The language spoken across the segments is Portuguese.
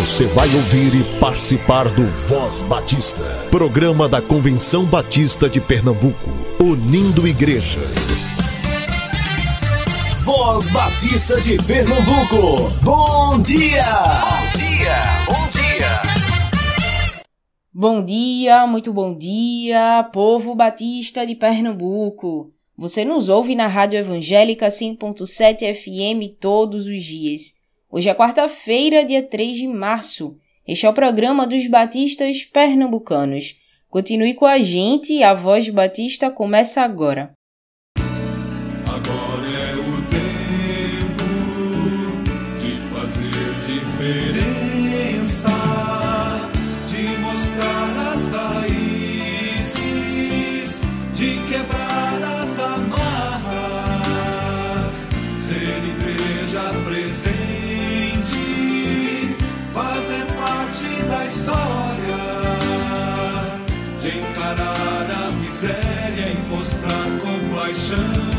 Você vai ouvir e participar do Voz Batista, programa da Convenção Batista de Pernambuco, unindo igreja. Voz Batista de Pernambuco, bom dia! Bom dia, bom dia! Bom dia, muito bom dia, povo batista de Pernambuco. Você nos ouve na Rádio Evangélica 100.7 FM todos os dias. Hoje é quarta-feira, dia 3 de março. Este é o programa dos Batistas Pernambucanos. Continue com a gente, a Voz Batista começa agora. Agora é o tempo de fazer diferença, de mostrar as raízes, de quebrar as amarras, ser igreja presente, fazer parte da história, de encarar a miséria e mostrar compaixão.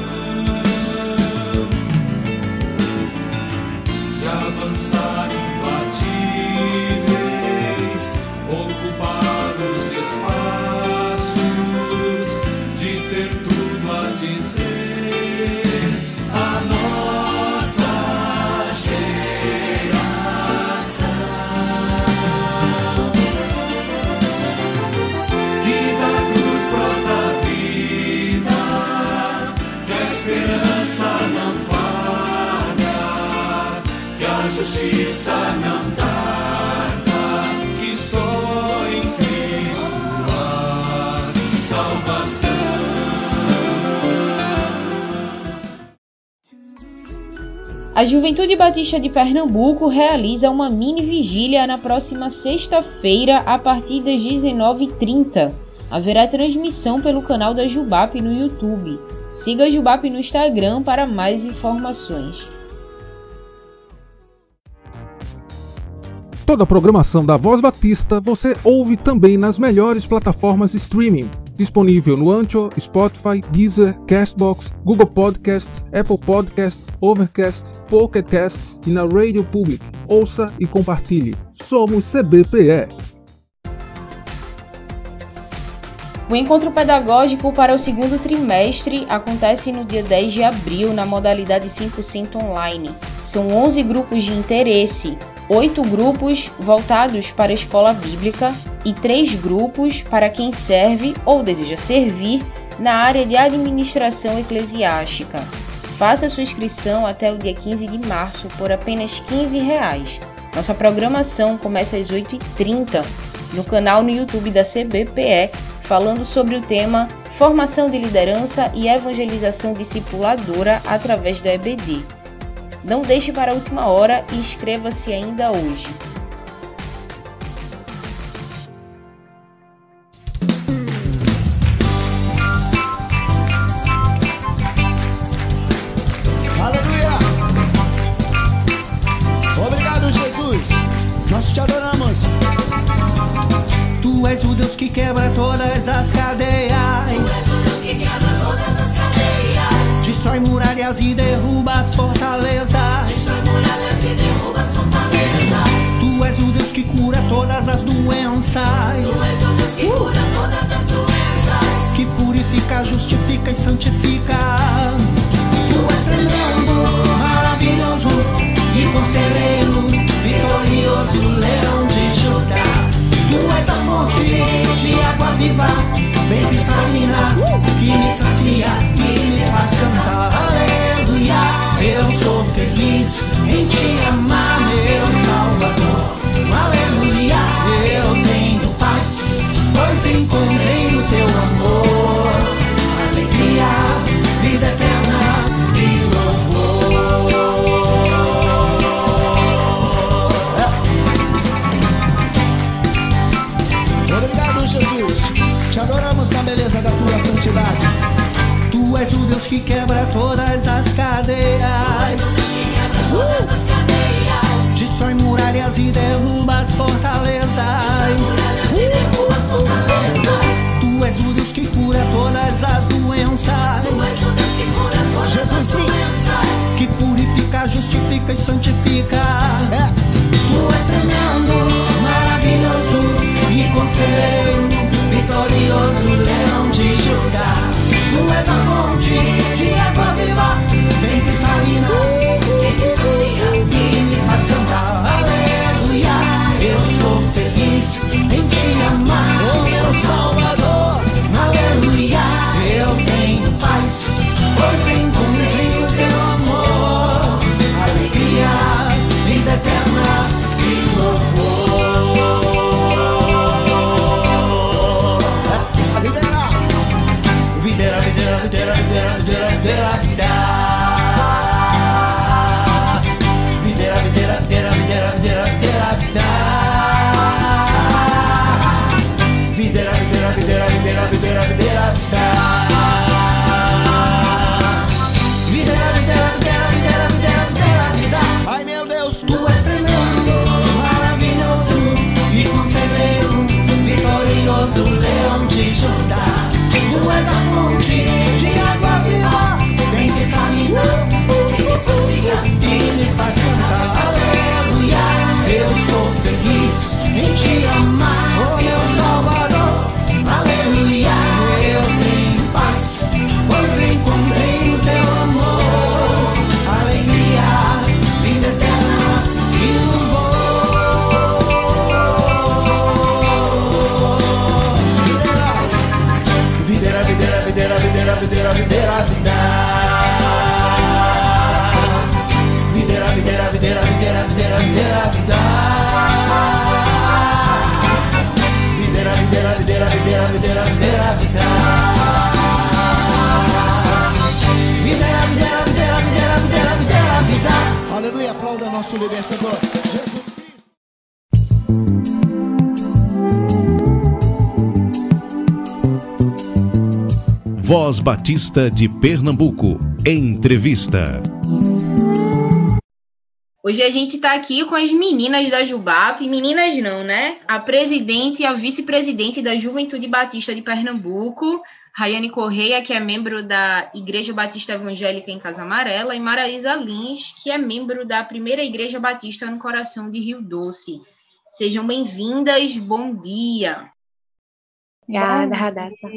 Justiça não tarda, que só em Cristo há salvação. A Juventude Batista de Pernambuco realiza uma mini vigília na próxima sexta-feira a partir das 19h30. Haverá transmissão pelo canal da Jubap no YouTube. Siga a Jubap no Instagram para mais informações. Toda a programação da Voz Batista você ouve também nas melhores plataformas streaming. Disponível no Anchor, Spotify, Deezer, Castbox, Google Podcast, Apple Podcast, Overcast, Pocket Cast e na Radio Public. Ouça e compartilhe. Somos CBPE. O encontro pedagógico para o segundo trimestre acontece no dia 10 de abril na modalidade 100% online. São 11 grupos de interesse, 8 grupos voltados para a escola bíblica e 3 grupos para quem serve ou deseja servir na área de administração eclesiástica. Faça sua inscrição até o dia 15 de março por apenas 15 reais. Nossa programação começa às 8h30 no canal no YouTube da CBPE, falando sobre o tema Formação de Liderança e Evangelização Discipuladora através da EBD. Não deixe para a última hora e inscreva-se ainda hoje. Justifica e santifica. Santidade. Tu és o Deus que quebra todas as cadeias. Destrói muralhas e derruba as fortalezas. Nosso libertador, Jesus Cristo. Voz Batista de Pernambuco. Entrevista. Hoje a gente está aqui com as meninas da Jubap, meninas não, né? A presidente e a vice-presidente da Juventude Batista de Pernambuco, Rayane Correia, que é membro da Igreja Batista Evangélica em Casa Amarela, e Maraísa Lins, que é membro da Primeira Igreja Batista no Coração de Rio Doce. Sejam bem-vindas, bom dia. Obrigada, Radassa.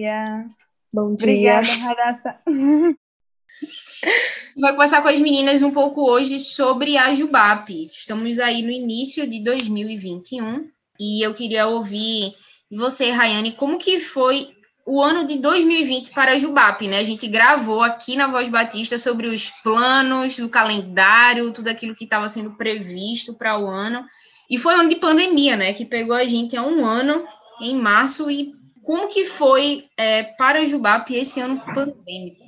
Bom dia. Obrigada, Radassa. Vai conversar com as meninas um pouco hoje sobre a Jubap. Estamos aí no início de 2021 e eu queria ouvir você, Rayane, como que foi o ano de 2020 para a Jubap, né? A gente gravou aqui na Voz Batista sobre os planos, o calendário, tudo aquilo que estava sendo previsto para o ano. E foi um ano de pandemia, né? Que pegou a gente há um ano, em março, e como que foi é, para a Jubap esse ano pandêmico?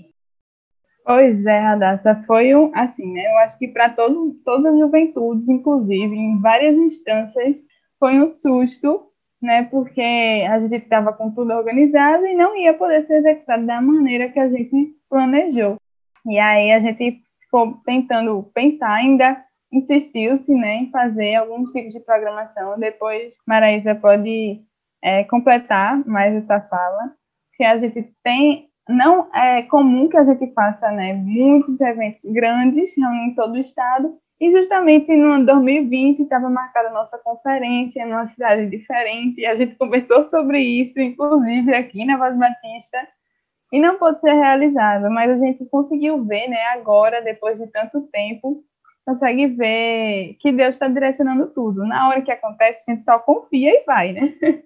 Pois é, Radassa, foi um, assim, né? Eu acho que para todas as juventudes, inclusive, em várias instâncias, foi um susto, né? Porque a gente estava com tudo organizado e não ia poder ser executado da maneira que a gente planejou. E aí a gente ficou tentando pensar, ainda insistiu-se, né, em fazer alguns tipos de programação. Depois, Maraísa pode é, completar mais essa fala, que a gente tem não é comum que a gente faça né, muitos eventos grandes, reunindo todo o estado, e justamente no ano 2020 estava marcada a nossa conferência numa cidade diferente, e a gente conversou sobre isso, inclusive aqui na Voz Batista, e não pôde ser realizada, mas a gente conseguiu ver, né, agora, depois de tanto tempo, consegue ver que Deus está direcionando tudo. Na hora que acontece, a gente só confia e vai, né?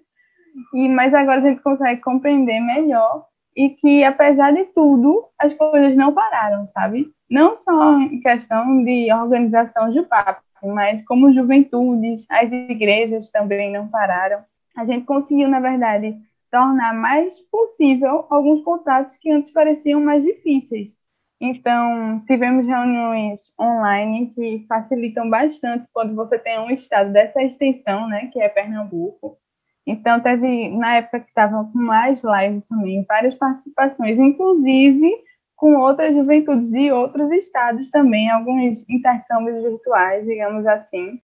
E, mas agora a gente consegue compreender melhor e que, apesar de tudo, as coisas não pararam, sabe? Não só em questão de organização de papo, mas como juventudes, as igrejas também não pararam. A gente conseguiu, na verdade, tornar mais possível alguns contatos que antes pareciam mais difíceis. Então, tivemos reuniões online que facilitam bastante quando você tem um estado dessa extensão, né, que é Pernambuco. Então, teve, na época que estavam com mais lives também, várias participações, inclusive com outras juventudes de outros estados também, alguns intercâmbios virtuais, digamos assim.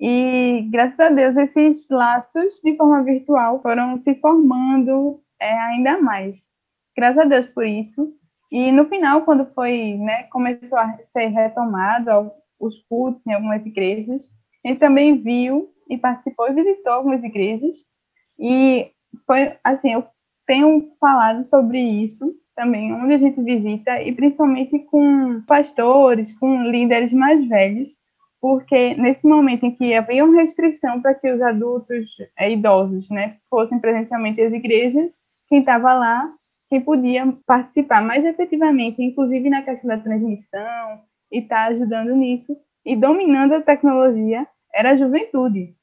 E, graças a Deus, esses laços de forma virtual foram se formando é, ainda mais. Graças a Deus por isso. E no final, quando foi, né, começou a ser retomado os cultos em algumas igrejas, ele também viu e participou e visitou algumas igrejas e foi assim, eu tenho falado sobre isso também, onde a gente visita, e principalmente com pastores, com líderes mais velhos, porque nesse momento em que havia uma restrição para que os adultos é, idosos né, fossem presencialmente às igrejas, quem estava lá, quem podia participar mais efetivamente, inclusive na questão da transmissão, e estar tá ajudando nisso, e dominando a tecnologia, era a juventude.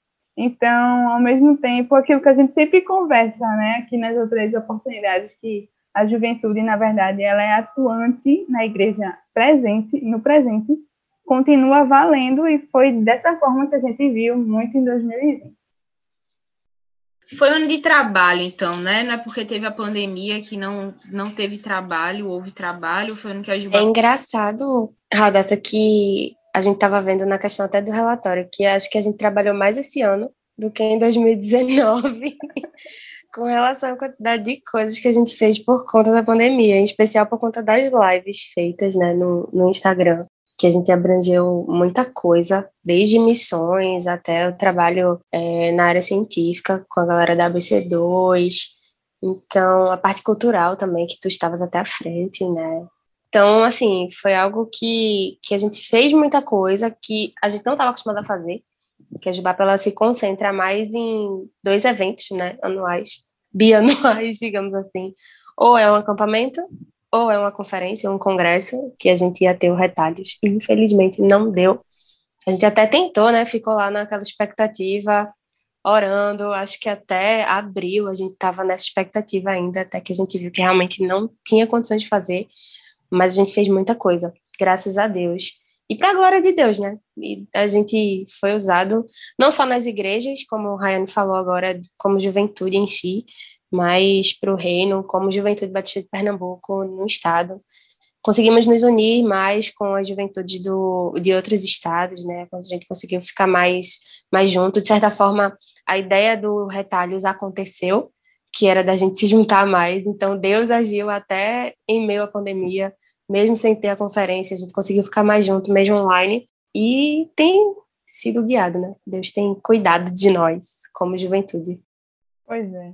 Então, ao mesmo tempo, aquilo que a gente sempre conversa, né, aqui nas outras oportunidades, que a juventude, na verdade, ela é atuante na igreja presente, no presente, continua valendo e foi dessa forma que a gente viu muito em 2020. Foi um ano de trabalho, então, né? Não é porque teve a pandemia que não, não teve trabalho, houve trabalho, foi ano que a Juba... É engraçado, Radassa, que a gente estava vendo na questão até do relatório, que acho que a gente trabalhou mais esse ano do que em 2019, com relação à quantidade de coisas que a gente fez por conta da pandemia, em especial por conta das lives feitas né, no, no Instagram, que a gente abrangeu muita coisa, desde missões até o trabalho é, na área científica com a galera da ABC2, então a parte cultural também, que tu estavas até à frente, né? Então, assim, foi algo que, que a gente fez muita coisa que a gente não estava acostumado a fazer, que a Jubap ela se concentra mais em dois eventos, né, anuais, bianuais, digamos assim. Ou é um acampamento, ou é uma conferência, um congresso, que a gente ia ter o retalhos. Infelizmente, não deu. A gente até tentou, né, ficou lá naquela expectativa, orando, acho que até abril a gente estava nessa expectativa ainda, até que a gente viu que realmente não tinha condições de fazer, mas a gente fez muita coisa, graças a Deus. e para a glória de Deus, né? E a gente foi usado não só nas igrejas, como o Rayane falou agora, como juventude em si, mas para o reino, como Juventude Batista de Pernambuco no estado. Conseguimos nos unir mais com as juventudes do, de outros estados, né? Quando a gente conseguiu ficar mais, mais junto. De certa forma, a ideia do Retalhos aconteceu, que era da gente se juntar mais. Então, Deus agiu até em meio à pandemia, mesmo sem ter a conferência, a gente conseguiu ficar mais junto, mesmo online. E tem sido guiado, né? Deus tem cuidado de nós, como juventude. Pois é.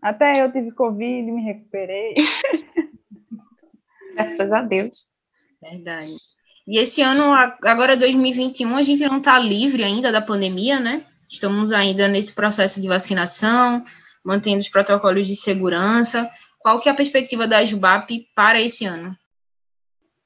Até eu tive Covid, me recuperei. Graças a Deus. Verdade. E esse ano, agora 2021, a gente não está livre ainda da pandemia, né? Estamos ainda nesse processo de vacinação, mantendo os protocolos de segurança. Qual que é a perspectiva da Jubap para esse ano?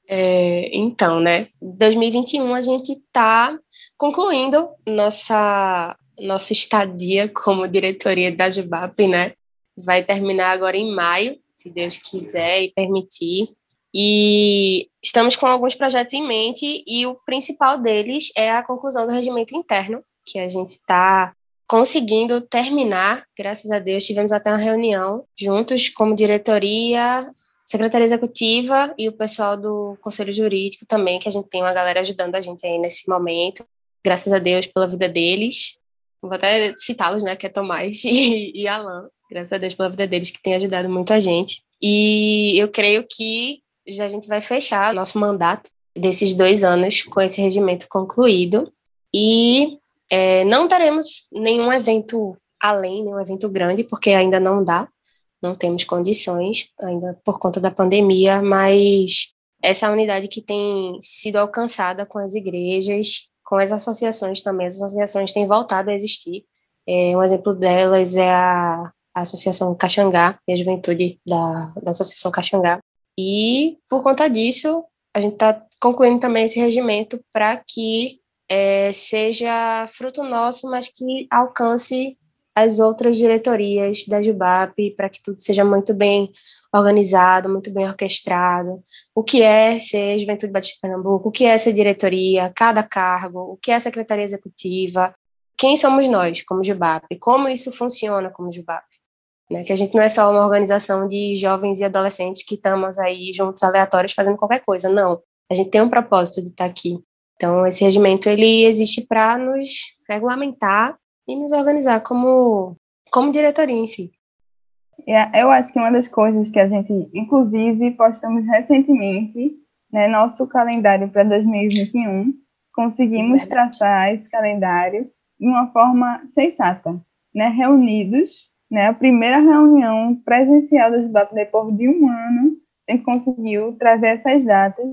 É, então, né? 2021 a gente está concluindo nossa nossa estadia como diretoria da Jubap, né? vai terminar agora em maio, se Deus quiser e permitir. E estamos com alguns projetos em mente e o principal deles é a conclusão do regimento interno, que a gente está conseguindo terminar, graças a Deus. Tivemos até uma reunião juntos como diretoria, secretaria executiva e o pessoal do conselho jurídico também, que a gente tem uma galera ajudando a gente aí nesse momento. Graças a Deus pela vida deles. Vou até citá-los, né, que é Tomás e, e Alan. Graças a Deus pela vida deles, que tem ajudado muito a gente. E eu creio que já a gente vai fechar nosso mandato desses dois anos com esse regimento concluído. E é, não teremos nenhum evento além, nenhum evento grande, porque ainda não dá, não temos condições, ainda por conta da pandemia, mas essa unidade que tem sido alcançada com as igrejas, com as associações também, as associações têm voltado a existir. É, um exemplo delas é a a Associação Caxangá e a juventude da, da Associação Caxangá. E, por conta disso, a gente está concluindo também esse regimento para que é, seja fruto nosso, mas que alcance as outras diretorias da Jubap, para que tudo seja muito bem organizado, muito bem orquestrado. O que é ser Juventude Batista Pernambuco, o que é ser diretoria, cada cargo, o que é secretaria executiva, quem somos nós como Jubap, como isso funciona como Jubap. Né? Que a gente não é só uma organização de jovens e adolescentes que estamos aí juntos aleatórios fazendo qualquer coisa, não. A gente tem um propósito de estar aqui. Então, esse regimento ele existe para nos regulamentar e nos organizar como, como diretoria em si. É, eu acho que uma das coisas que a gente, inclusive, postamos recentemente, né, nosso calendário para 2021, conseguimos é traçar esse calendário de uma forma sensata, né, reunidos né, a primeira reunião presencial do Jubap depois de um ano, a gente conseguiu trazer essas datas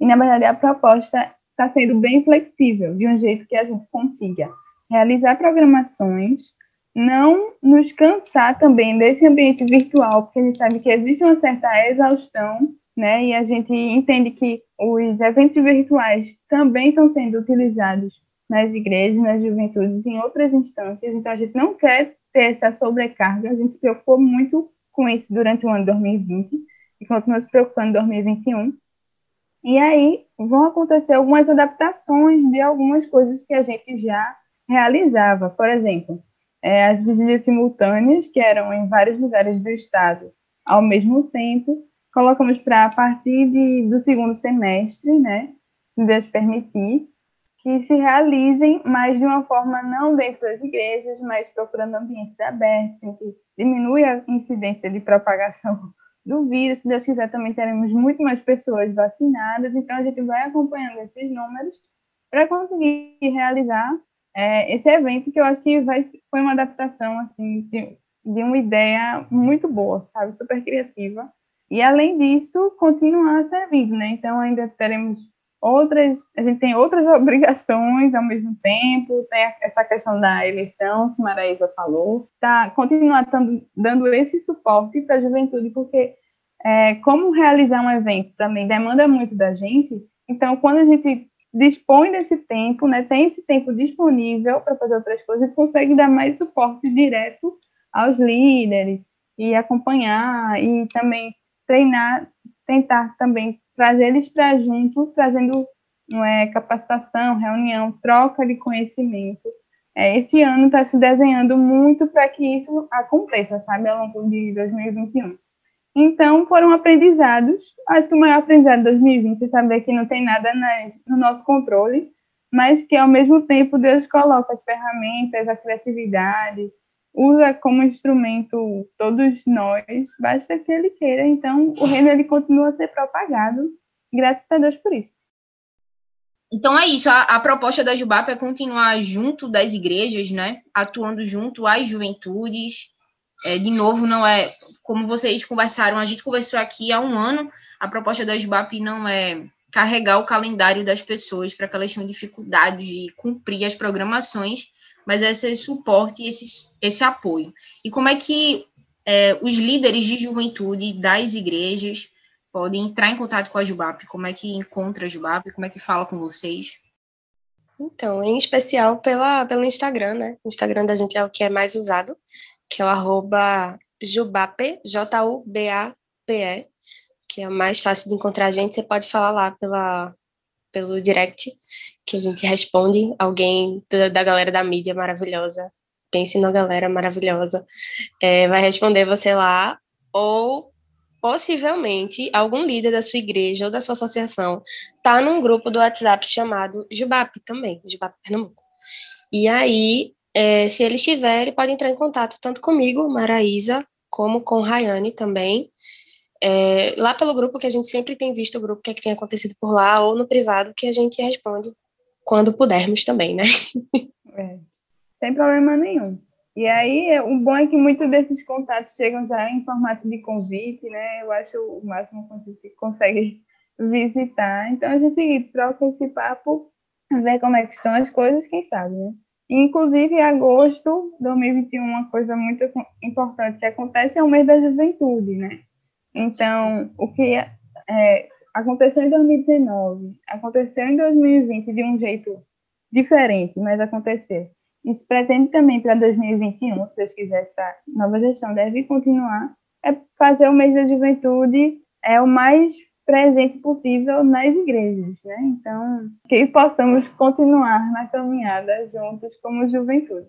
e, na verdade, a proposta está sendo bem flexível, de um jeito que a gente consiga realizar programações, não nos cansar também desse ambiente virtual, porque a gente sabe que existe uma certa exaustão, né, e a gente entende que os eventos virtuais também estão sendo utilizados nas igrejas, nas juventudes, em outras instâncias, então a gente não quer ter essa sobrecarga. A gente se preocupou muito com isso durante o ano de 2020 e continua se preocupando em 2021. E aí vão acontecer algumas adaptações de algumas coisas que a gente já realizava. Por exemplo, é, as vigílias simultâneas, que eram em vários lugares do estado ao mesmo tempo, colocamos para a partir de, do segundo semestre, né, se Deus permitir, que se realizem, mas de uma forma não dentro das igrejas, mas procurando ambientes abertos, em que diminui a incidência de propagação do vírus. Se Deus quiser, também teremos muito mais pessoas vacinadas, então a gente vai acompanhando esses números para conseguir realizar é, esse evento, que eu acho que vai, foi uma adaptação assim, de, de uma ideia muito boa, sabe, super criativa. E além disso, continuar servindo, né? Então ainda teremos outras, a gente tem outras obrigações ao mesmo tempo, tem essa questão da eleição, que Maraísa falou, tá, continuar dando esse suporte para a juventude, porque é, como realizar um evento também demanda muito da gente, então quando a gente dispõe desse tempo, né, tem esse tempo disponível para fazer outras coisas, consegue dar mais suporte direto aos líderes e acompanhar e também treinar, tentar também trazer eles para junto, trazendo não é capacitação, reunião, troca de conhecimento. É, esse ano está se desenhando muito para que isso aconteça, sabe, ao longo de 2021. Então, foram aprendizados. Acho que o maior aprendizado de 2020 é saber que não tem nada nas, no nosso controle, mas que, ao mesmo tempo, Deus coloca as ferramentas, a criatividade, usa como instrumento todos nós, basta que Ele queira. Então, o reino ele continua a ser propagado, graças a Deus por isso. Então é isso, a, a, proposta da Jubap é continuar junto das igrejas, né? Atuando junto às juventudes. É, de novo, não é como vocês conversaram, a gente conversou aqui há um ano, a proposta da Jubap não é carregar o calendário das pessoas para que elas tenham dificuldade de cumprir as programações, mas é esse suporte e esse, esse apoio. E como é que é, os líderes de juventude das igrejas podem entrar em contato com a Jubap? Como é que encontra a Jubap? Como é que fala com vocês? Então, em especial pela, pelo Instagram, né? O Instagram da gente é o que é mais usado, que é o arroba Jubape, J-U-B-A-P-E, que é mais fácil de encontrar a gente. Você pode falar lá pela, pelo direct, que a gente responde. Alguém da, da galera da mídia maravilhosa, pense na galera maravilhosa, é, vai responder você lá, ou possivelmente algum líder da sua igreja ou da sua associação está num grupo do WhatsApp chamado Jubap também, Jubap Pernambuco. E aí, é, se ele estiver, ele pode entrar em contato tanto comigo, Maraísa, como com Rayane também. É, lá pelo grupo, que a gente sempre tem visto o grupo, o que, é que tem acontecido por lá, ou no privado, que a gente responde quando pudermos também, né? É, sem problema nenhum. E aí, o bom é que muitos desses contatos chegam já em formato de convite, né? Eu acho o máximo que a gente consegue visitar. Então, a gente troca esse papo, ver como é que estão as coisas, quem sabe, né? Inclusive, em agosto de 2021, uma coisa muito importante que acontece é o mês da juventude, né? Então, o que é, aconteceu em 2019, aconteceu em 2020 de um jeito diferente, mas aconteceu. Isso pretende também para 2021, se Deus quiser, essa nova gestão deve continuar, é fazer o mês da juventude é o mais presente possível nas igrejas, né? Então, que possamos continuar na caminhada juntos como juventude.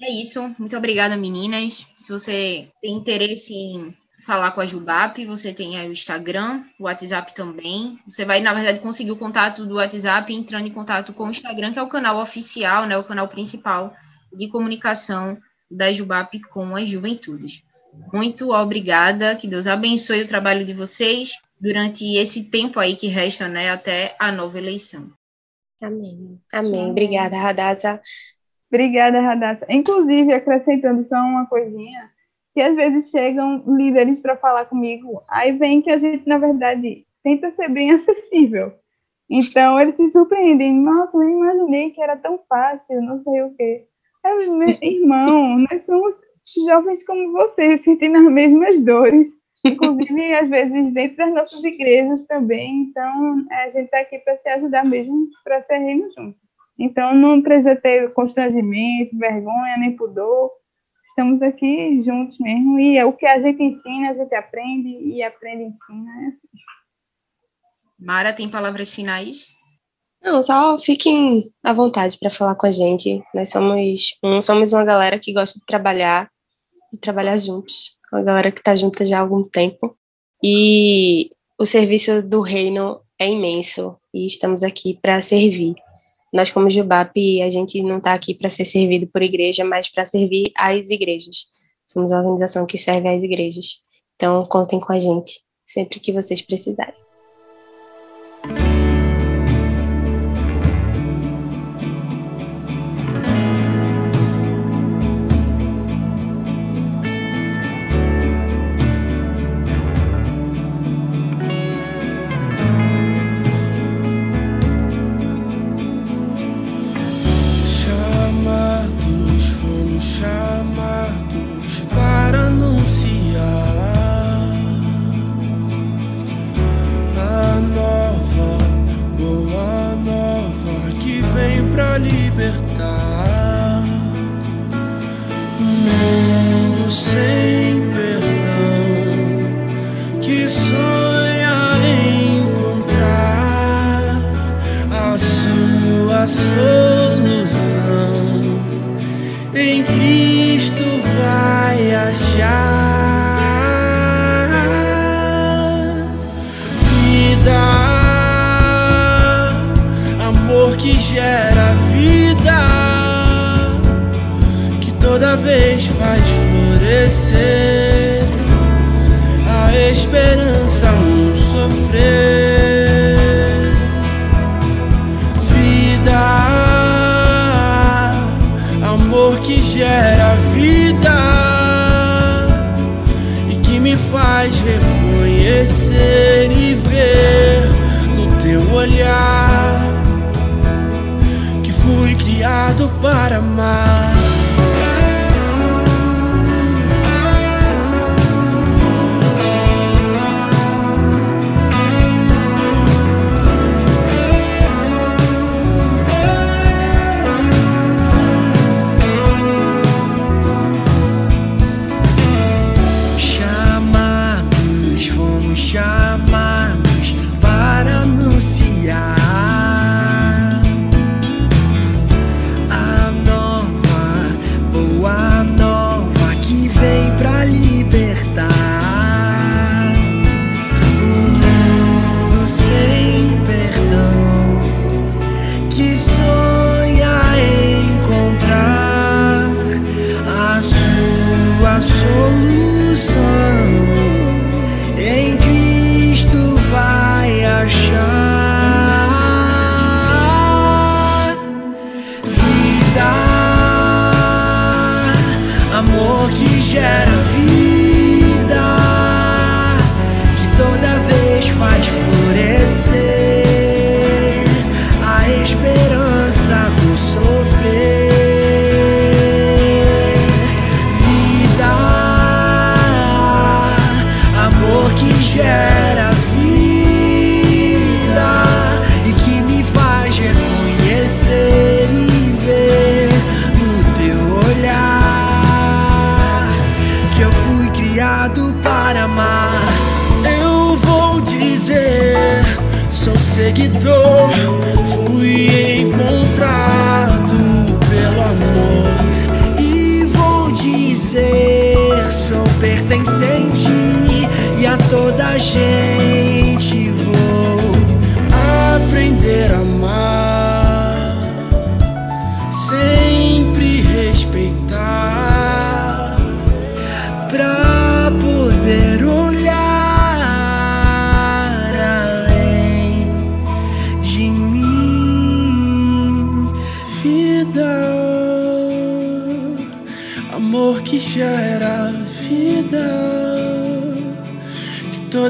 É isso. Muito obrigada, meninas. Se você tem interesse em falar com a Jubap, você tem aí o Instagram, o WhatsApp também. Você vai, na verdade, conseguir o contato do WhatsApp entrando em contato com o Instagram, que é o canal oficial, né, o canal principal de comunicação da Jubap com as juventudes. Muito obrigada, que Deus abençoe o trabalho de vocês durante esse tempo aí que resta, né, até a nova eleição. Amém. Amém. Obrigada, Radassa. Obrigada, Radassa. Inclusive, acrescentando só uma coisinha, que às vezes chegam líderes para falar comigo, aí vem que a gente, na verdade, tenta ser bem acessível. Então, eles se surpreendem. Nossa, eu imaginei que era tão fácil, não sei o quê. Aí, meu irmão, nós somos jovens como vocês, sentindo as mesmas dores. Inclusive, às vezes, dentro das nossas igrejas também. Então, a gente está aqui para se ajudar mesmo, para ser reino junto. Então, não precisa ter constrangimento, vergonha, nem pudor estamos aqui juntos mesmo, e é o que a gente ensina, a gente aprende, e aprende e ensina. É assim. Mara, tem palavras finais? Não, só fiquem à vontade para falar com a gente. Nós somos, um, somos uma galera que gosta de trabalhar, de trabalhar juntos. Uma galera que está junta já há algum tempo. E o serviço do reino é imenso e estamos aqui para servir. Nós, como Jubap, a gente não está aqui para ser servido por igreja, mas para servir às igrejas. Somos uma organização que serve às igrejas. Então, contem com a gente sempre que vocês precisarem. Toda vez faz florescer a esperança no sofrer. Vida, amor que gera vida e que me faz reconhecer e ver no teu olhar que fui criado para amar.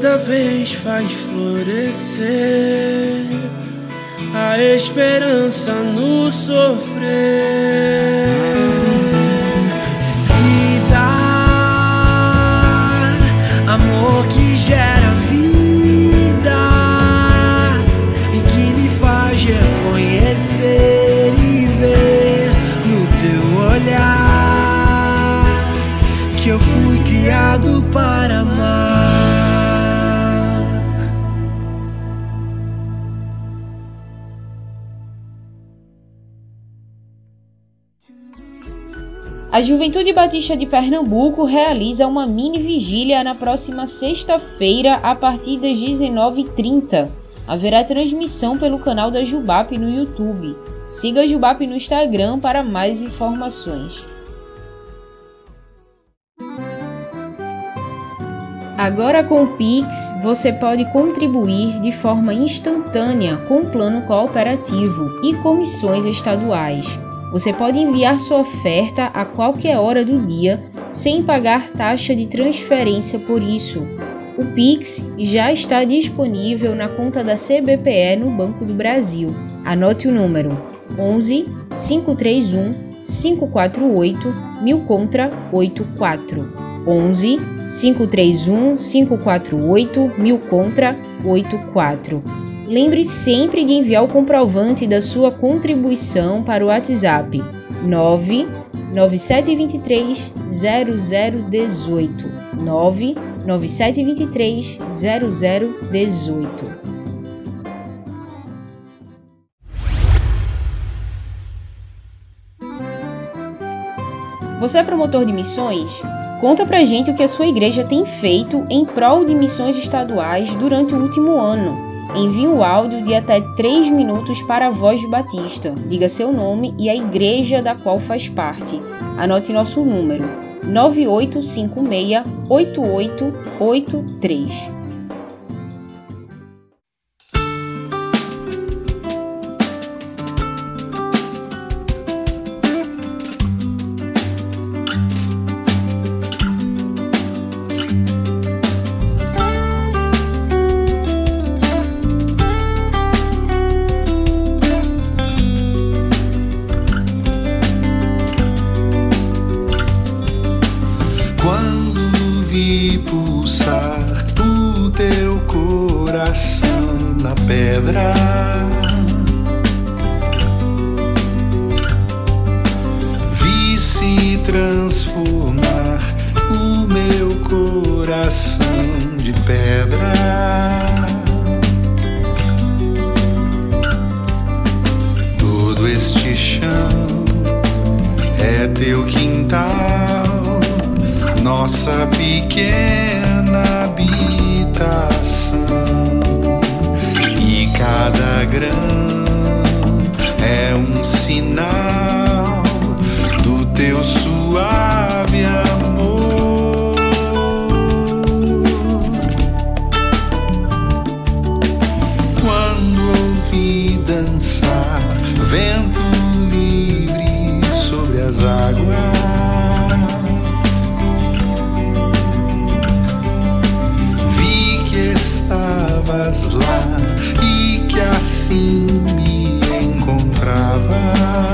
Toda vez faz florescer a esperança no sofrer. A Juventude Batista de Pernambuco realiza uma mini vigília na próxima sexta-feira a partir das 19h30. Haverá transmissão pelo canal da Jubap no YouTube. Siga a Jubap no Instagram para mais informações. Agora com o Pix, você pode contribuir de forma instantânea com o plano cooperativo e comissões estaduais. Você pode enviar sua oferta a qualquer hora do dia sem pagar taxa de transferência por isso. O Pix já está disponível na conta da CBPE no Banco do Brasil. Anote o número 11 531 548 1000 contra 84. 11 531 548 1000 contra 84. Lembre sempre de enviar o comprovante da sua contribuição para o WhatsApp 99723 0018 99723 0018. Você é promotor de missões? Conta pra gente o que a sua igreja tem feito em prol de missões estaduais durante o último ano. Envie um áudio de até 3 minutos para a Voz de Batista. Diga seu nome e a igreja da qual faz parte. Anote nosso número: 9856 8883. coração de pedra. Todo este chão é teu quintal, nossa pequena habitação. E cada grão é um sinal águas. Vi que estavas lá e que assim me encontravas.